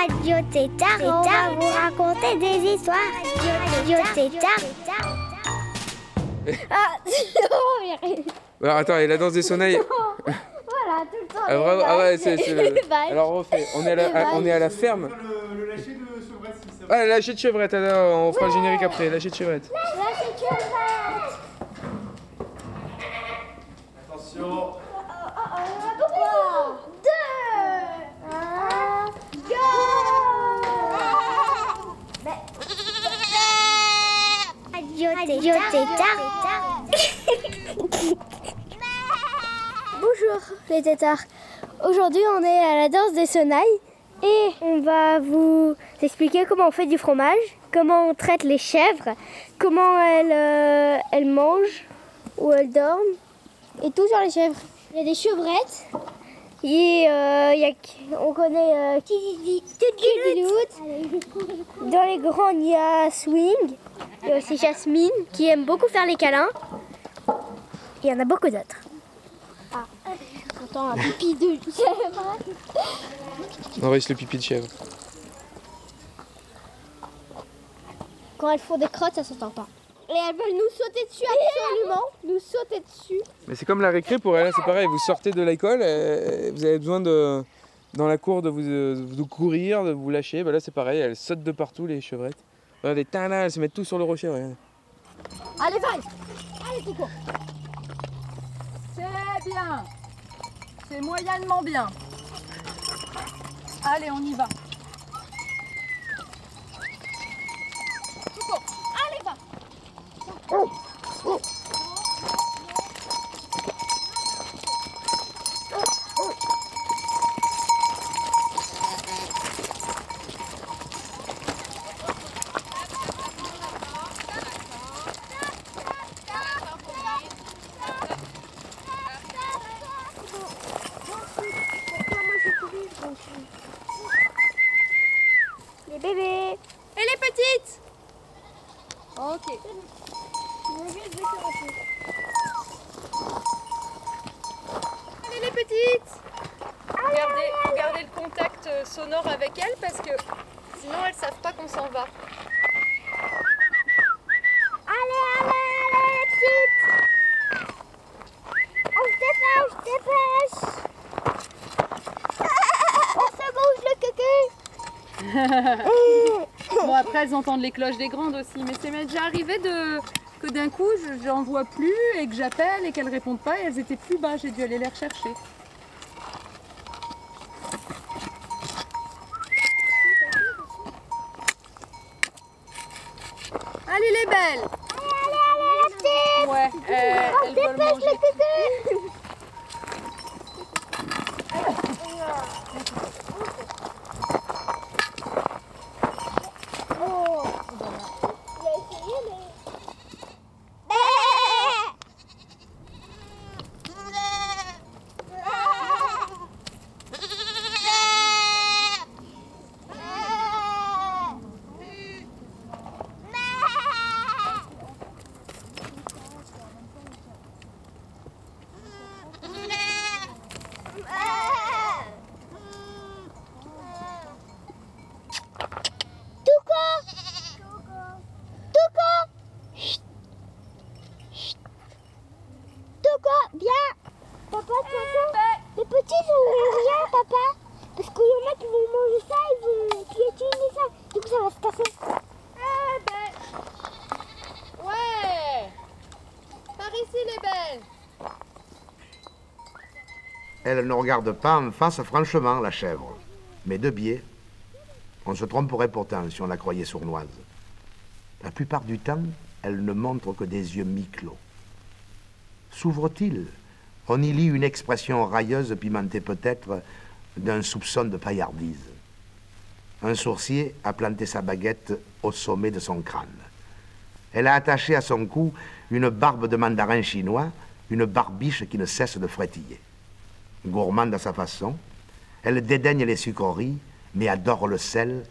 Radio Tétard on va vous raconter des histoires. Radio Tétard. Ah. Alors attends, et la danse des sonnailles. Voilà, tout le temps. Ah, vraiment- ah ouais, c'est. c'est. Alors on refait. On est à la, vaches. on est à la ferme. Le, le lâcher de chevrette, si ça Ah, lâcher de chevrette, alors on fera le générique après. Lâcher de chevrette. Là, c'est chevrette. Attention. Trois, deux, un, go Radio Tétard. Aujourd'hui on est à la danse des sonnailles et on va vous expliquer comment on fait du fromage, comment on traite les chèvres, comment elles, euh, elles mangent ou elles dorment et tout sur les chèvres. Il y a des chevrettes et euh, y a, on connaît euh. Dans les grandes il y a Swing, il y a aussi Jasmine qui aime beaucoup faire les câlins. Il y en a beaucoup d'autres. J'entends un pipi de chèvre. Enregistre le pipi de chèvre. Quand elles font des crottes, ça s'entend pas. Et elles veulent nous sauter dessus absolument, nous sauter dessus. Mais c'est comme la récré pour elle, hein, c'est pareil. Vous sortez de l'école, vous avez besoin de. Dans la cour de vous, de courir, de vous lâcher. Bah là c'est pareil, elles sautent de partout les chevrettes. Regardez, là, elles se mettent tout sur le rocher. regardez. Allez, vague Allez, Coco C'est bien C'est moyennement bien. Allez, on y va. Allez, va Les bébés. Et les petites Ok. Allez les petites Regardez, regardez le contact euh, sonore avec elles parce que sinon elles savent pas qu'on s'en va. Allez, allez, allez, les petites. On se dépêche, on se dépêche. On se bouge le cucu. Entendent les cloches des grandes aussi, mais c'est déjà arrivé de que d'un coup je j'en vois plus et que j'appelle et qu'elles répondent pas et elles étaient plus bas, j'ai dû aller les rechercher. Allez les belles Allez, allez, les petites. Ouais, euh, elles veulent Dépêche manger. le cucu. Oh. Il a essayé, mais... Touko Touko Chut. Chut. Touko, viens Papa, Touko Les petits ont rien, papa Parce qu'il y en a qui vont manger ça, ils vont piétiner ça Du coup, ça va se casser Eh ben Ouais Par ici les belles Elle ne regarde pas en face franchement la chèvre, mais de biais. On se tromperait pourtant si on la croyait sournoise. La plupart du temps, elle ne montre que des yeux mi-clos. S'ouvre-t-il? On y lit une expression railleuse, pimentée peut-être d'un soupçon de paillardise. un sourcier a planté sa baguette au sommet de son crâne. Elle a attaché à son cou une barbe de mandarin chinois, une barbiche qui ne cesse de frétiller. Gourmande à sa façon, elle dédaigne les sucreries, mais adore le sel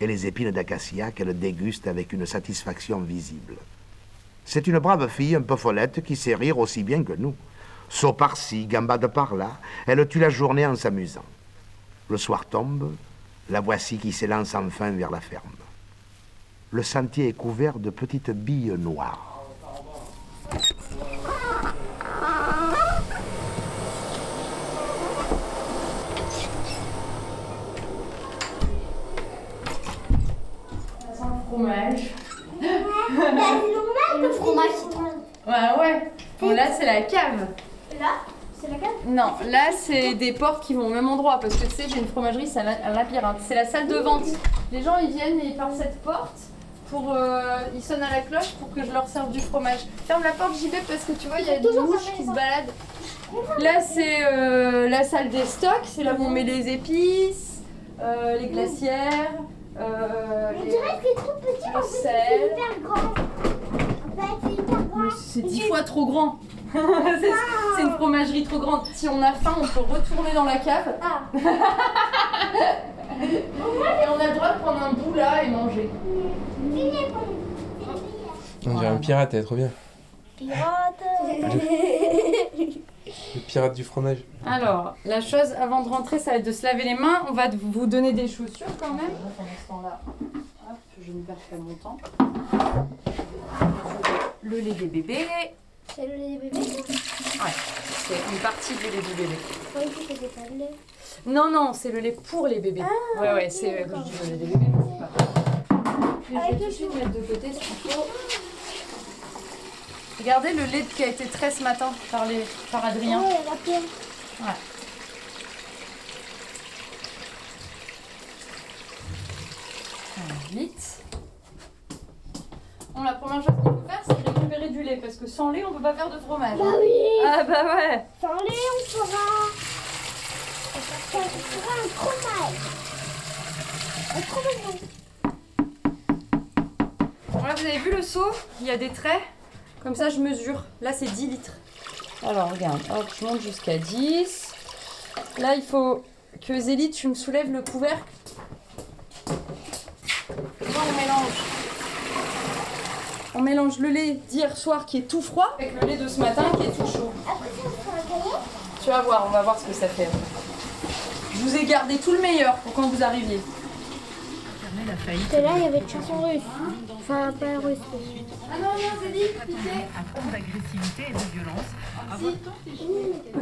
et les épines d'acacia qu'elle déguste avec une satisfaction visible. C'est une brave fille un peu follette qui sait rire aussi bien que nous. Saut par-ci, gambade par-là, elle tue la journée en s'amusant. Le soir tombe, la voici qui s'élance enfin vers la ferme. Le sentier est couvert de petites billes noires. Fromage. Le fromage citron. Ouais, ouais. Bon, là, c'est la cave. Là, c'est la cave? Non, là, c'est des portes qui vont au même endroit parce que tu sais, j'ai une fromagerie, c'est un labyrinthe. C'est la salle de vente. Les gens, ils viennent et ils par cette porte pour. euh, ils sonnent à la cloche pour que je leur serve du fromage. Ferme la porte, j'y vais parce que tu vois, il y a des mouches qui se baladent. Là, c'est euh, la salle des stocks. C'est là où on met les épices, euh, les glacières. Euh, On dirait que c'est tout petit, le en fait, c'est hyper grand. En fait, c'est hyper grand. C'est dix fois trop grand. c'est c'est une fromagerie trop grande. Si on a faim, on peut retourner dans la cave. Ah. Et on a le droit de prendre un bout là et manger. On dirait un pirate, elle est trop bien. Pirate. Le pirate du fromage. Alors, la chose avant de rentrer, ça va être de se laver les mains. On va vous donner des chaussures quand même. Pendant ce temps-là, hop, je ne perds pas mon temps. Le lait des bébés. C'est le lait des bébés, Ouais, c'est une partie du lait du bébé. Je croyais que c'était pas le lait. Non, non, c'est le lait pour les bébés. ouais, ouais, c'est quand je dis le lait des bébés, mais c'est pas. Puis je vais tout de suite mettre de côté ce qu'il faut. Regardez le lait qui a été trait ce matin par, les, par Adrien. A la pierre. Ouais. Vite. Bon, la première chose qu'il faut faire, c'est récupérer du lait parce que sans lait, on peut pas faire de fromage. Bah oui. Ah bah ouais. Sans lait, on fera. On fera un fromage. Un fromage. Voilà, vous avez vu le seau? Il y a des traits. Comme ça, je mesure. Là, c'est 10 litres. Alors, regarde. Hop, je monte jusqu'à 10. Là, il faut que Zélie, tu me soulèves le couvercle. On mélange. On mélange le lait d'hier soir qui est tout froid avec le lait de ce matin qui est tout chaud. Après. Tu vas voir, on va voir ce que ça fait. Je vous ai gardé tout le meilleur pour quand vous arriviez. Parce que là, il y avait une chanson russe. Enfin, pas russe. Ah non, non, Zélie, pitié. Ah,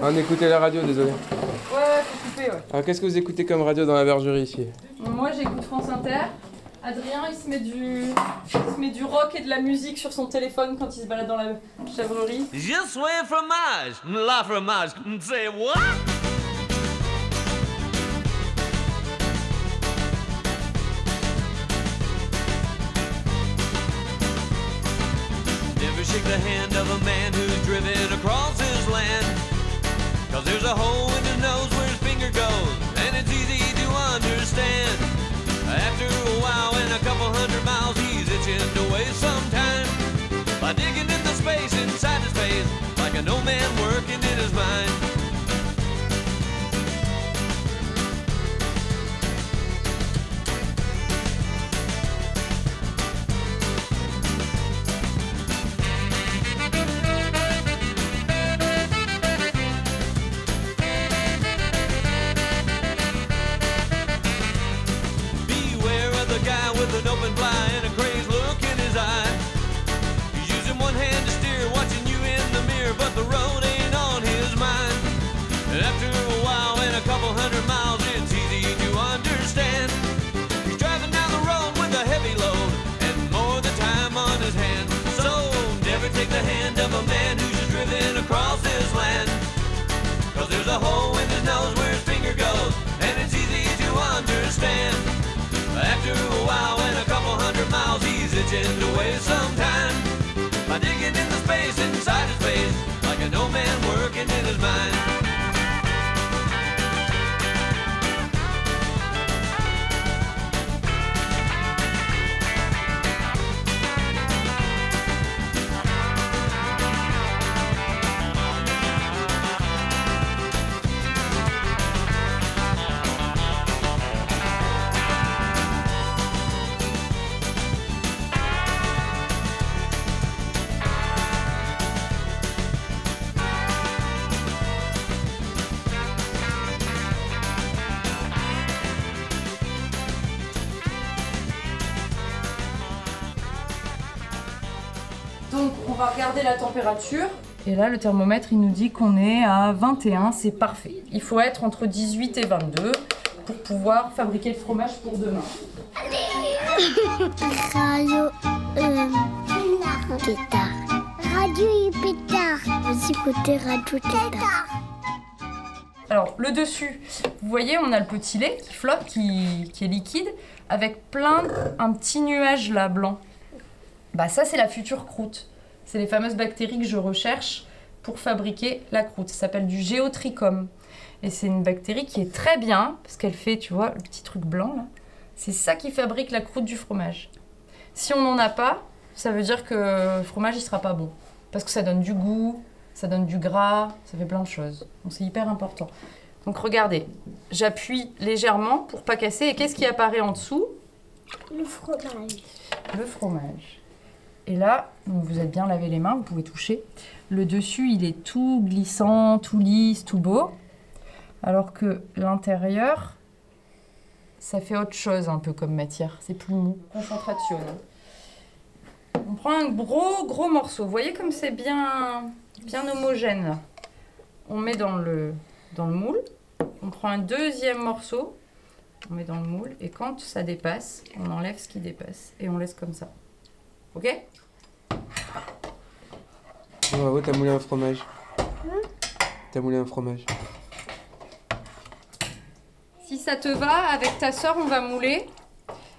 on écoutait la radio, désolé. Ouais, ouais, faut couper, ouais. Alors, qu'est-ce que vous écoutez comme radio dans la bergerie ici? Moi j'écoute France Inter. Adrien il se met du il se met du rock et de la musique sur son téléphone quand il se balade dans la chèvrerie. Je suis fromage, la fromage, say what? legend. Va regarder la température. Et là, le thermomètre, il nous dit qu'on est à 21, c'est parfait. Il faut être entre 18 et 22 pour pouvoir fabriquer le fromage pour demain. Radio euh, Tétard. Radio Pétard. Vous écoutez Radio Tétard. Alors, le dessus, vous voyez, on a le petit lait qui flotte, qui, qui est liquide, avec plein, un petit nuage là, blanc. Bah ça, c'est la future croûte. C'est les fameuses bactéries que je recherche pour fabriquer la croûte. Ça s'appelle du géotrichum. Et c'est une bactérie qui est très bien, parce qu'elle fait, tu vois, le petit truc blanc là. C'est ça qui fabrique la croûte du fromage. Si on n'en a pas, ça veut dire que le fromage, il sera pas bon. Parce que ça donne du goût, ça donne du gras, ça fait plein de choses. Donc c'est hyper important. Donc regardez, j'appuie légèrement pour pas casser. Et qu'est-ce qui apparaît en dessous? Le fromage. Le fromage. Et là, donc vous êtes bien lavé les mains, vous pouvez toucher. Le dessus, il est tout glissant, tout lisse, tout beau. Alors que l'intérieur, ça fait autre chose un peu comme matière. C'est plus mou. Concentration. On prend un gros, gros morceau. Vous voyez comme c'est bien, homogène. On met dans le moule. On prend un deuxième morceau. On met dans le moule. Et quand ça dépasse, on enlève ce qui dépasse. Et on laisse comme ça. Ok Oh, Bravo, t'as moulé un fromage. T'as moulé un fromage. Si ça te va, avec ta soeur, on va mouler.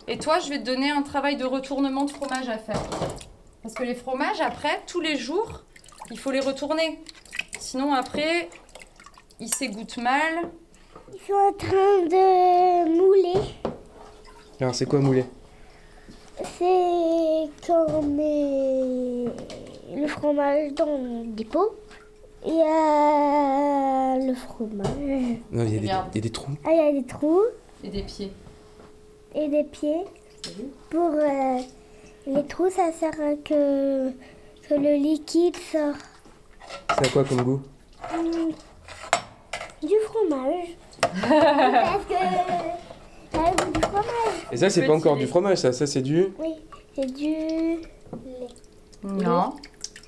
Et toi, je vais te donner un travail de retournement de fromage à faire. Parce que les fromages, après, tous les jours, il faut les retourner. Sinon, après, ils s'égouttent mal. Ils sont en train de mouler. Alors, c'est quoi mouler? C'est quand on met le fromage dans des pots. Il y a le fromage. Non, il y, a des- Regarde. il y a des trous. Ah, il y a des trous Et des pieds. et des pieds. Pour euh, les trous, ça sert à que, que le liquide sort C'est à quoi comme goût? Hum, du fromage. Parce que goût du fromage. Et ça, c'est pas encore du fromage, ça. Ça, c'est du. Oui, c'est du Non.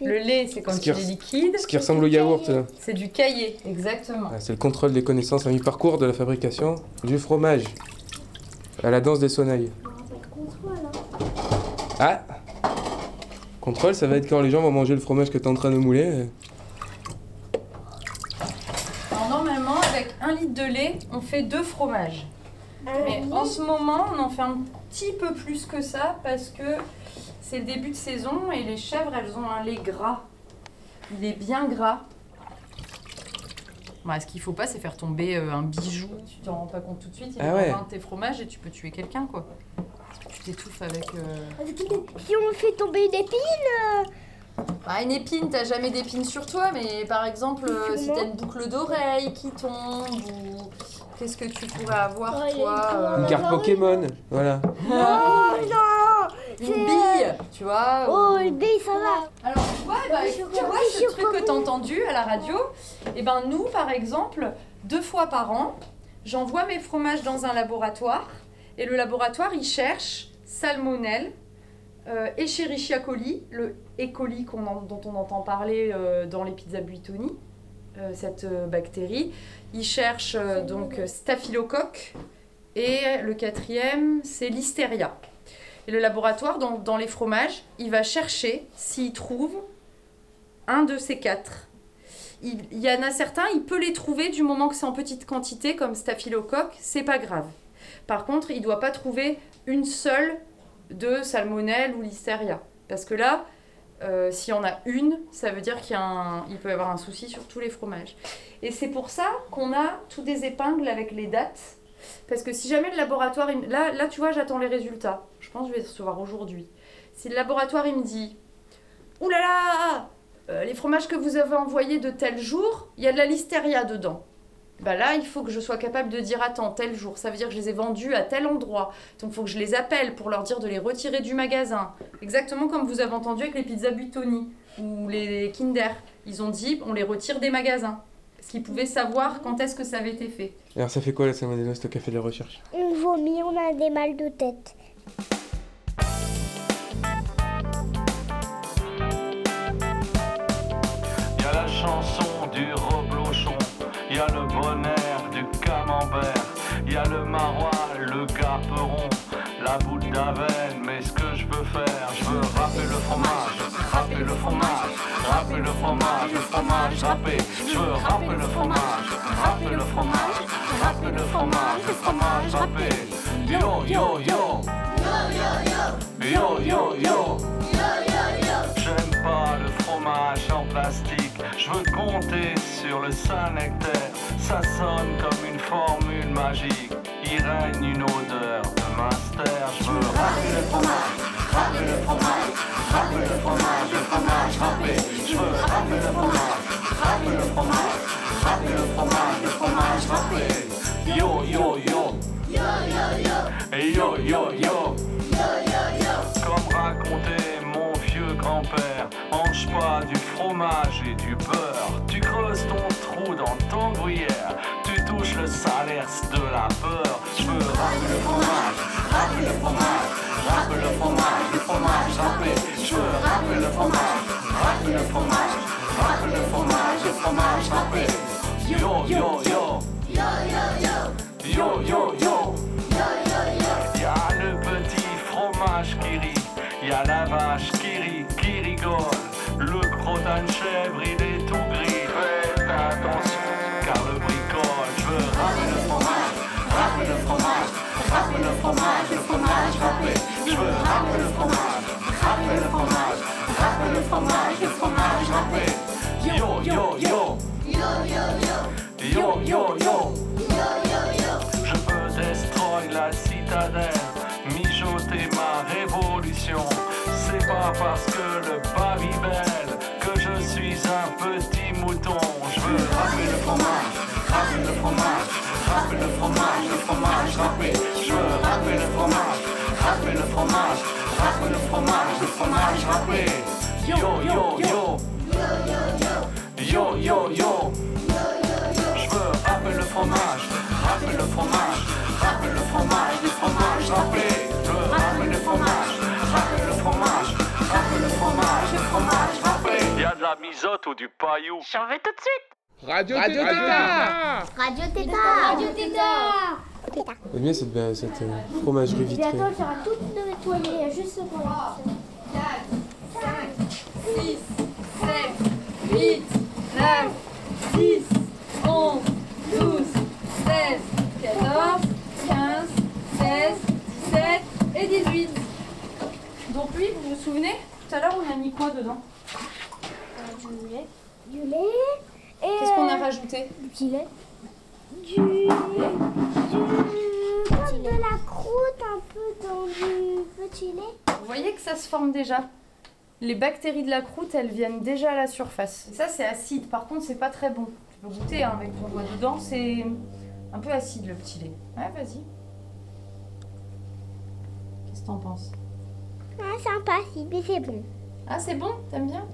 Le lait, c'est quand Ce qui il est res- liquide. Ce qui ressemble au yaourt. là. C'est du caillé, exactement. Ah, C'est le contrôle des connaissances à mi-parcours de la fabrication du fromage. À la danse des sonnailles. Ah Contrôle, ça va être quand les gens vont manger le fromage que t'es en train de mouler. Alors, normalement, avec un litre de lait, on fait deux fromages. Mais en ce moment, on en fait un petit peu plus que ça parce que c'est le début de saison et les chèvres, elles ont un lait gras. Il est bien gras. Bah, ce qu'il faut pas, c'est faire tomber euh, un bijou. Tu t'en rends pas compte tout de suite. Il Ah est ouais. dans un de tes fromages et tu peux tuer quelqu'un, quoi. Tu t'étouffes avec. euh, Si on fait tomber une épine, Bah, une épine, t'as jamais d'épine sur toi, mais par exemple, euh, si t'as une boucle d'oreille qui tombe, ou qu'est-ce que tu pourrais avoir, il est toi con. euh, Une carte Pokémon, voilà. oh non Une bille, tu vois Oh, ou- le bille, ça va. Alors, tu vois, bah, tu vois ce truc que t'as entendu à la radio? Et ben nous, par exemple, deux fois par an, j'envoie mes fromages dans un laboratoire, et le laboratoire, il cherche salmonelle, euh, Escherichia coli, le E. coli en- dont on entend parler euh, dans les pizzas buitoni, euh, cette euh, bactérie. Il cherche euh, donc staphylocoque, et le quatrième, c'est listeria. Et le laboratoire, dans, dans les fromages, il va chercher s'il trouve un de ces quatre. Il, il y en a certains, il peut les trouver du moment que c'est en petite quantité, comme staphylocoque, c'est pas grave. Par contre, il doit pas trouver une seule de salmonelle ou listeria. Parce que là, euh, s'il y en a une, ça veut dire qu'il peut y avoir un souci sur tous les fromages. Et c'est pour ça qu'on a tous des épingles avec les dates. Parce que si jamais le laboratoire... il Là, là, tu vois, j'attends les résultats. Je pense que je vais recevoir aujourd'hui. Si le laboratoire, il me dit... Ouh là là euh, Les fromages que vous avez envoyés de tel jour, il y a de la listeria dedans. Bah là, il faut que je sois capable de dire attends, tel jour, ça veut dire que je les ai vendus à tel endroit. Donc il faut que je les appelle pour leur dire de les retirer du magasin. Exactement comme vous avez entendu avec les pizzas Buitoni ou les Kinder. Ils ont dit on les retire des magasins. Parce qu'ils pouvaient savoir quand est-ce que ça avait été fait. Alors, ça fait quoi la salmonellose, toi qui as fait des recherches On vomit, on a des mal de tête. y a le bonheur du camembert, y a le marois, le gaperon, la boule d'avenne, mais ce que je veux faire, je veux râper le fromage, râper le fromage, râper le fromage, le fromage râpé, je veux râper le fromage, râper le fromage, râper le fromage, le fromage râpé, yo yo, yo yo yo, yo yo yo, yo yo yo pas le fromage en plastique. Je veux compter sur le Saint-Nectaire. Ça sonne comme une formule magique. Il règne une odeur de master. Je veux râper le fromage, râper le fromage, râper le fromage, le fromage râpé. Je veux râper le fromage, râper le fromage, râper le fromage, le fromage râpé. Yo yo yo. Yo yo yo. Comme du fromage et du beurre. Tu creuses ton trou dans ton gruyère, tu touches le salaire de la peur. Je veux râper le fromage, râper le fromage, râper le fromage, le fromage râpé. Je veux râper le fromage, râper le fromage, râper le fromage, le fromage râpé. Yo yo yo. Yo yo yo. Y a le petit fromage qui rit, y a la vache fromage, le fromage râpé. Je veux râper le fromage, râper le fromage, râper le fromage, le fromage râpé. Yo yo yo. Yo yo yo. Je veux destroy la citadelle, mijoter ma révolution. C'est pas parce que le Babybel que je suis un petit mouton. Je veux râper le fromage, râper le fromage, râper le fromage, le fromage râpé. Râper le fromage, le fromage râpé. Yo yo yo. Yo yo yo. Je veux râper le fromage, râper le fromage, râper le fromage, le fromage râpé. Je veux râper le fromage, râper le fromage, râper le fromage, le fromage râpé. Y a de la misote ou du paillou. J'en vais tout de suite. Radio, Radio Tétard Radio Tétard. Radio Tétard. J'aime bien cette, euh, cette euh, fromagerie Et vitrée. attends, il faudra tout nettoyer, il y a juste ce point-là. 4, 5, 6, 7, 8, 9, 10, 11, 12, 13, 14, 15, 16, 17 et 18. Donc lui, vous vous souvenez Tout à l'heure, on a mis quoi dedans? Du lait. Du lait. Et Qu'est-ce qu'on a euh, rajouté? Du lait. Du, du, comme de la croûte un peu dans du petit lait. Vous voyez que ça se forme déjà Les bactéries de la croûte, elles viennent déjà à la surface. Et ça, c'est acide. Par contre, c'est pas très bon. Tu peux goûter hein, avec ton doigt dedans. C'est un peu acide le petit lait. Ouais, vas-y. Qu'est-ce que t'en penses? Ah, sympa, si, mais c'est bon. Ah, c'est bon? T'aimes bien?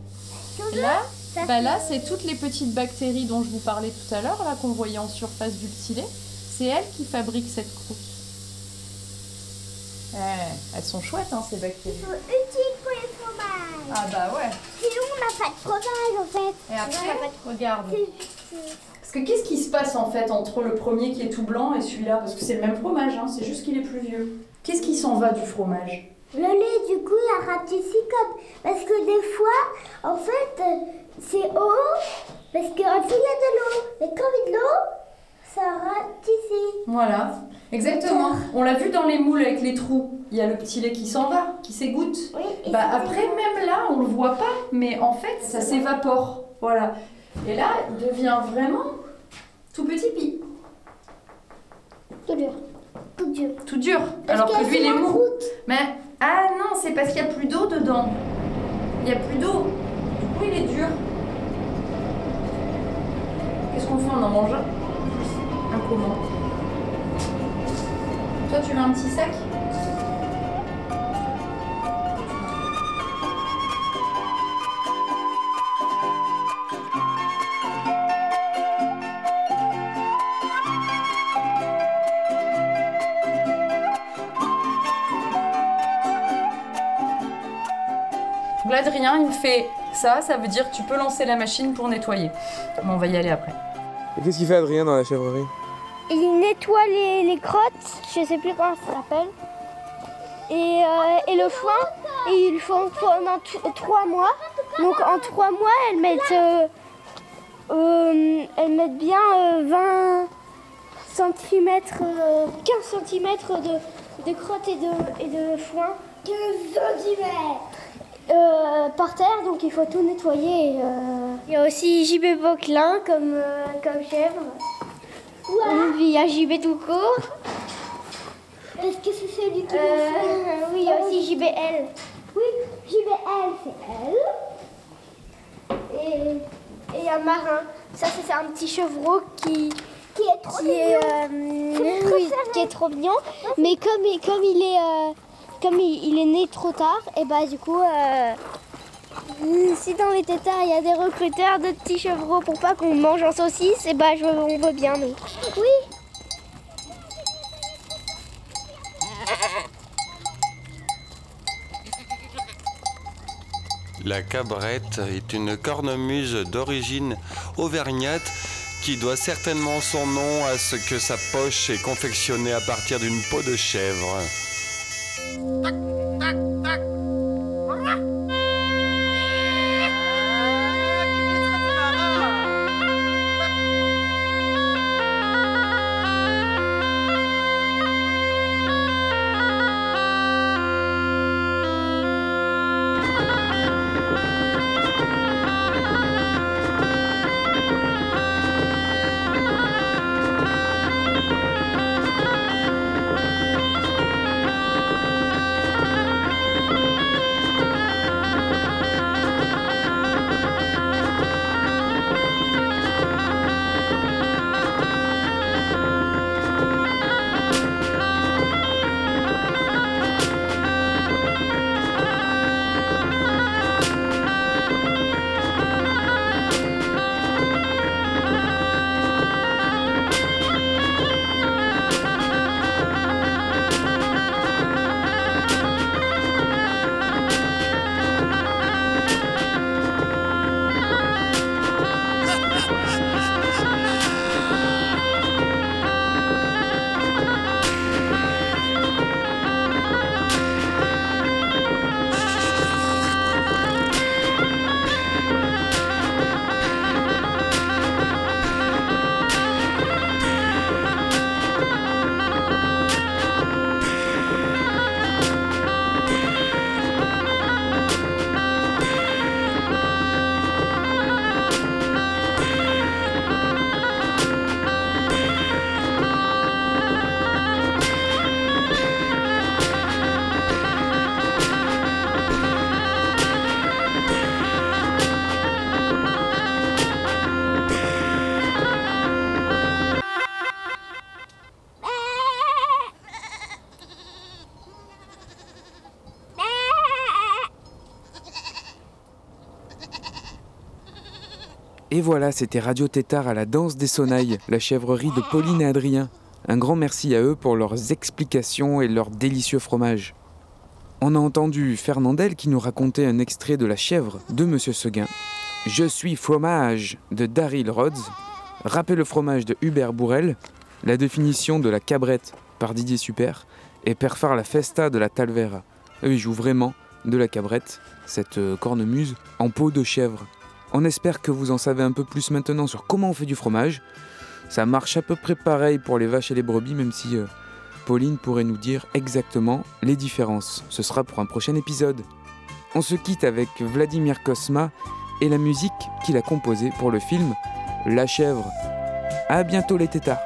Là, bah là, c'est toutes les petites bactéries dont je vous parlais tout à l'heure, là qu'on voyait en surface du petit lait. C'est elles qui fabriquent cette croûte. Ouais, elles sont chouettes, hein, ces bactéries. Ils sont utiles pour les fromages. Ah bah ouais. Sinon, on n'a pas de fromage en fait. Et après, regarde. Parce que qu'est-ce qui se passe en fait entre le premier qui est tout blanc et celui-là? Parce que c'est le même fromage, hein, c'est juste qu'il est plus vieux. Qu'est-ce qui s'en va du fromage? Le lait, du coup, il a raté six copes. Parce que des fois, en fait, euh, c'est haut. Parce qu'en dessous, il y a de l'eau. Mais quand il y a de l'eau, ça rate ici. Voilà, exactement. On l'a vu dans les moules avec les trous. Il y a le petit lait qui s'en va, qui s'égoutte. Oui, Bah après, même là, on le voit pas, mais en fait, ça s'évapore. Voilà. Et là, il devient vraiment tout petit pi, Tout dur. Tout dur. tout dur. Parce Alors que y lui, il est mou. Mais ah non, c'est parce qu'il n'y a plus d'eau dedans. Il n'y a plus d'eau. Du coup, il est dur. Qu'est-ce qu'on fait? On en mange un? Un comment Toi, tu veux un petit sac? Donc là, Adrien, il fait ça, ça veut dire que tu peux lancer la machine pour nettoyer. Mais on va y aller après. Et qu'est-ce qu'il fait Adrien dans la chèvrerie? Il nettoie les, les crottes, je sais plus comment ça s'appelle. Et, euh, et le foin, et ils le font pendant trois mois. Donc en trois mois, elles mettent, euh, euh, elles mettent bien euh, 20 cm, 15 cm de, de crotte et de, et de foin 15 cm. Euh, par terre, donc il faut tout nettoyer. euh. Il y a aussi JB Boquelin comme, euh, comme chèvre. Il y a JB tout court. Est-ce que c'est celui qui Euh, oui, il y a aussi JBL. Oui, JBL, c'est elle. Et et il y a Marin. Ça, c'est un petit chevreau qui, Qui est trop qui est, oui, préféré. qui est trop mignon. Mais comme, il- comme il est, comme il, est né trop tard, et bah du coup, euh, si dans les tétards il y a des recruteurs de petits chevreaux pour pas qu'on mange en saucisse, et bah je, on veut bien. Oui. La cabrette est une cornemuse d'origine auvergnate qui doit certainement son nom à ce que sa poche est confectionnée à partir d'une peau de chèvre. Et voilà, c'était Radio Tétard à la danse des sonnailles, la chèvrerie de Pauline et Adrien. Un grand merci à eux pour leurs explications et leur délicieux fromage. On a entendu Fernandel qui nous racontait un extrait de La chèvre de Monsieur Seguin. Je suis fromage de Daryl Rhodes. Rappel le fromage de Hubert Bourrel. La définition de la cabrette par Didier Super. Et Perfar la festa de la Talvera. Eux, ils jouent vraiment de la cabrette, cette euh, cornemuse, en peau de chèvre. On espère que vous en savez un peu plus maintenant sur comment on fait du fromage. Ça marche à peu près pareil pour les vaches et les brebis, même si euh, Pauline pourrait nous dire exactement les différences. Ce sera pour un prochain épisode. On se quitte avec Vladimir Kosma et la musique qu'il a composée pour le film La chèvre. À bientôt les tétards.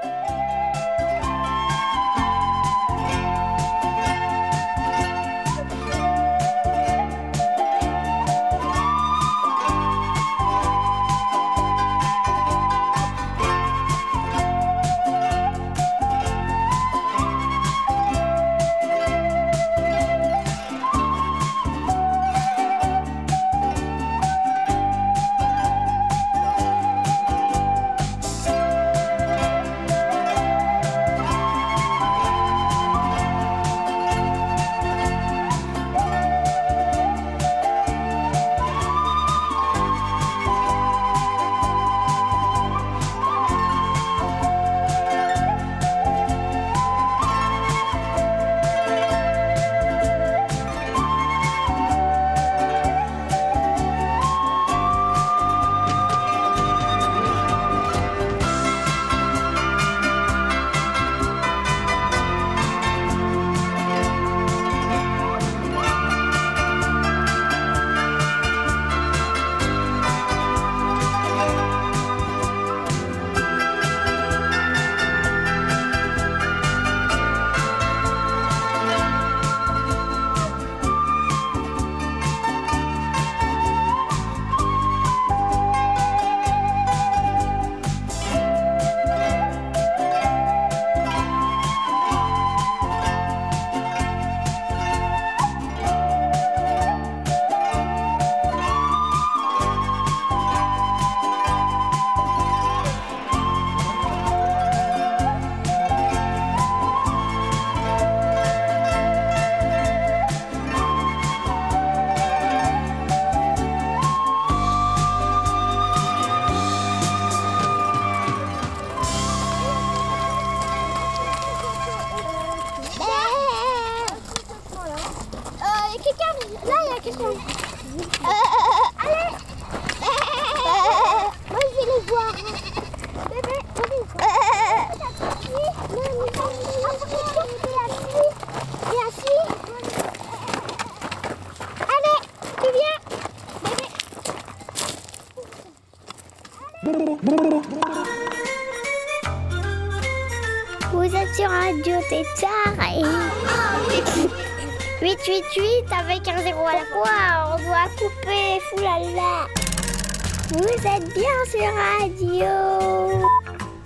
Sur radio.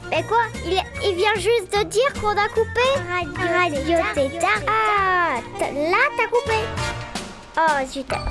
Mais quoi il, il vient juste de dire qu'on a coupé Radio, radio Tétard. Ah, là t'as coupé. Oh, super.